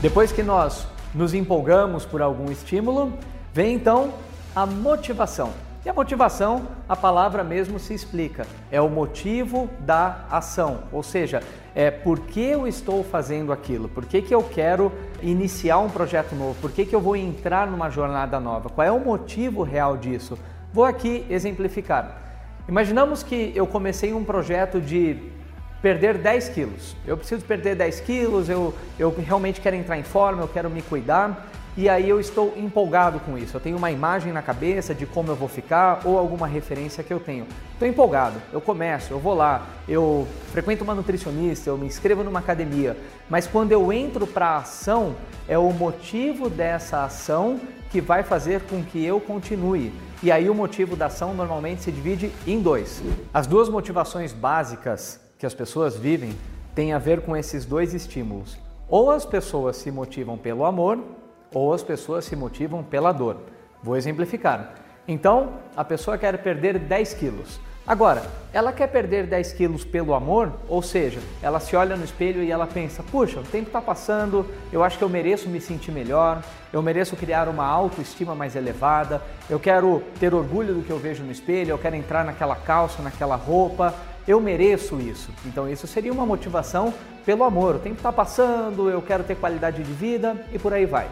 Depois que nós nos empolgamos por algum estímulo, vem então a motivação. E a motivação, a palavra mesmo se explica, é o motivo da ação, ou seja, é por que eu estou fazendo aquilo, por que, que eu quero iniciar um projeto novo, por que, que eu vou entrar numa jornada nova, qual é o motivo real disso. Vou aqui exemplificar. Imaginamos que eu comecei um projeto de perder 10 quilos. Eu preciso perder 10 quilos, eu, eu realmente quero entrar em forma, eu quero me cuidar e aí eu estou empolgado com isso. Eu tenho uma imagem na cabeça de como eu vou ficar ou alguma referência que eu tenho. Estou empolgado, eu começo, eu vou lá, eu frequento uma nutricionista, eu me inscrevo numa academia, mas quando eu entro para a ação, é o motivo dessa ação que vai fazer com que eu continue. E aí o motivo da ação normalmente se divide em dois. As duas motivações básicas que as pessoas vivem têm a ver com esses dois estímulos. Ou as pessoas se motivam pelo amor ou as pessoas se motivam pela dor. Vou exemplificar. Então, a pessoa quer perder 10 quilos. Agora, ela quer perder 10 quilos pelo amor, ou seja, ela se olha no espelho e ela pensa: puxa, o tempo está passando, eu acho que eu mereço me sentir melhor, eu mereço criar uma autoestima mais elevada, eu quero ter orgulho do que eu vejo no espelho, eu quero entrar naquela calça, naquela roupa, eu mereço isso. Então, isso seria uma motivação pelo amor. O tempo está passando, eu quero ter qualidade de vida e por aí vai.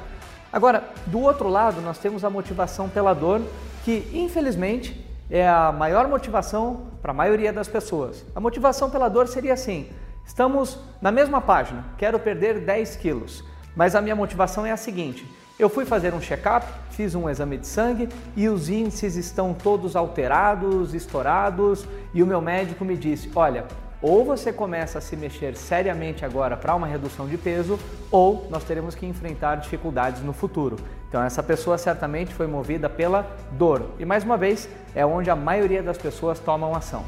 Agora, do outro lado, nós temos a motivação pela dor, que infelizmente é a maior motivação para a maioria das pessoas. A motivação pela dor seria assim: estamos na mesma página, quero perder 10 quilos, mas a minha motivação é a seguinte: eu fui fazer um check-up, fiz um exame de sangue e os índices estão todos alterados, estourados, e o meu médico me disse: olha, ou você começa a se mexer seriamente agora para uma redução de peso, ou nós teremos que enfrentar dificuldades no futuro. Então, essa pessoa certamente foi movida pela dor. E mais uma vez, é onde a maioria das pessoas tomam ação.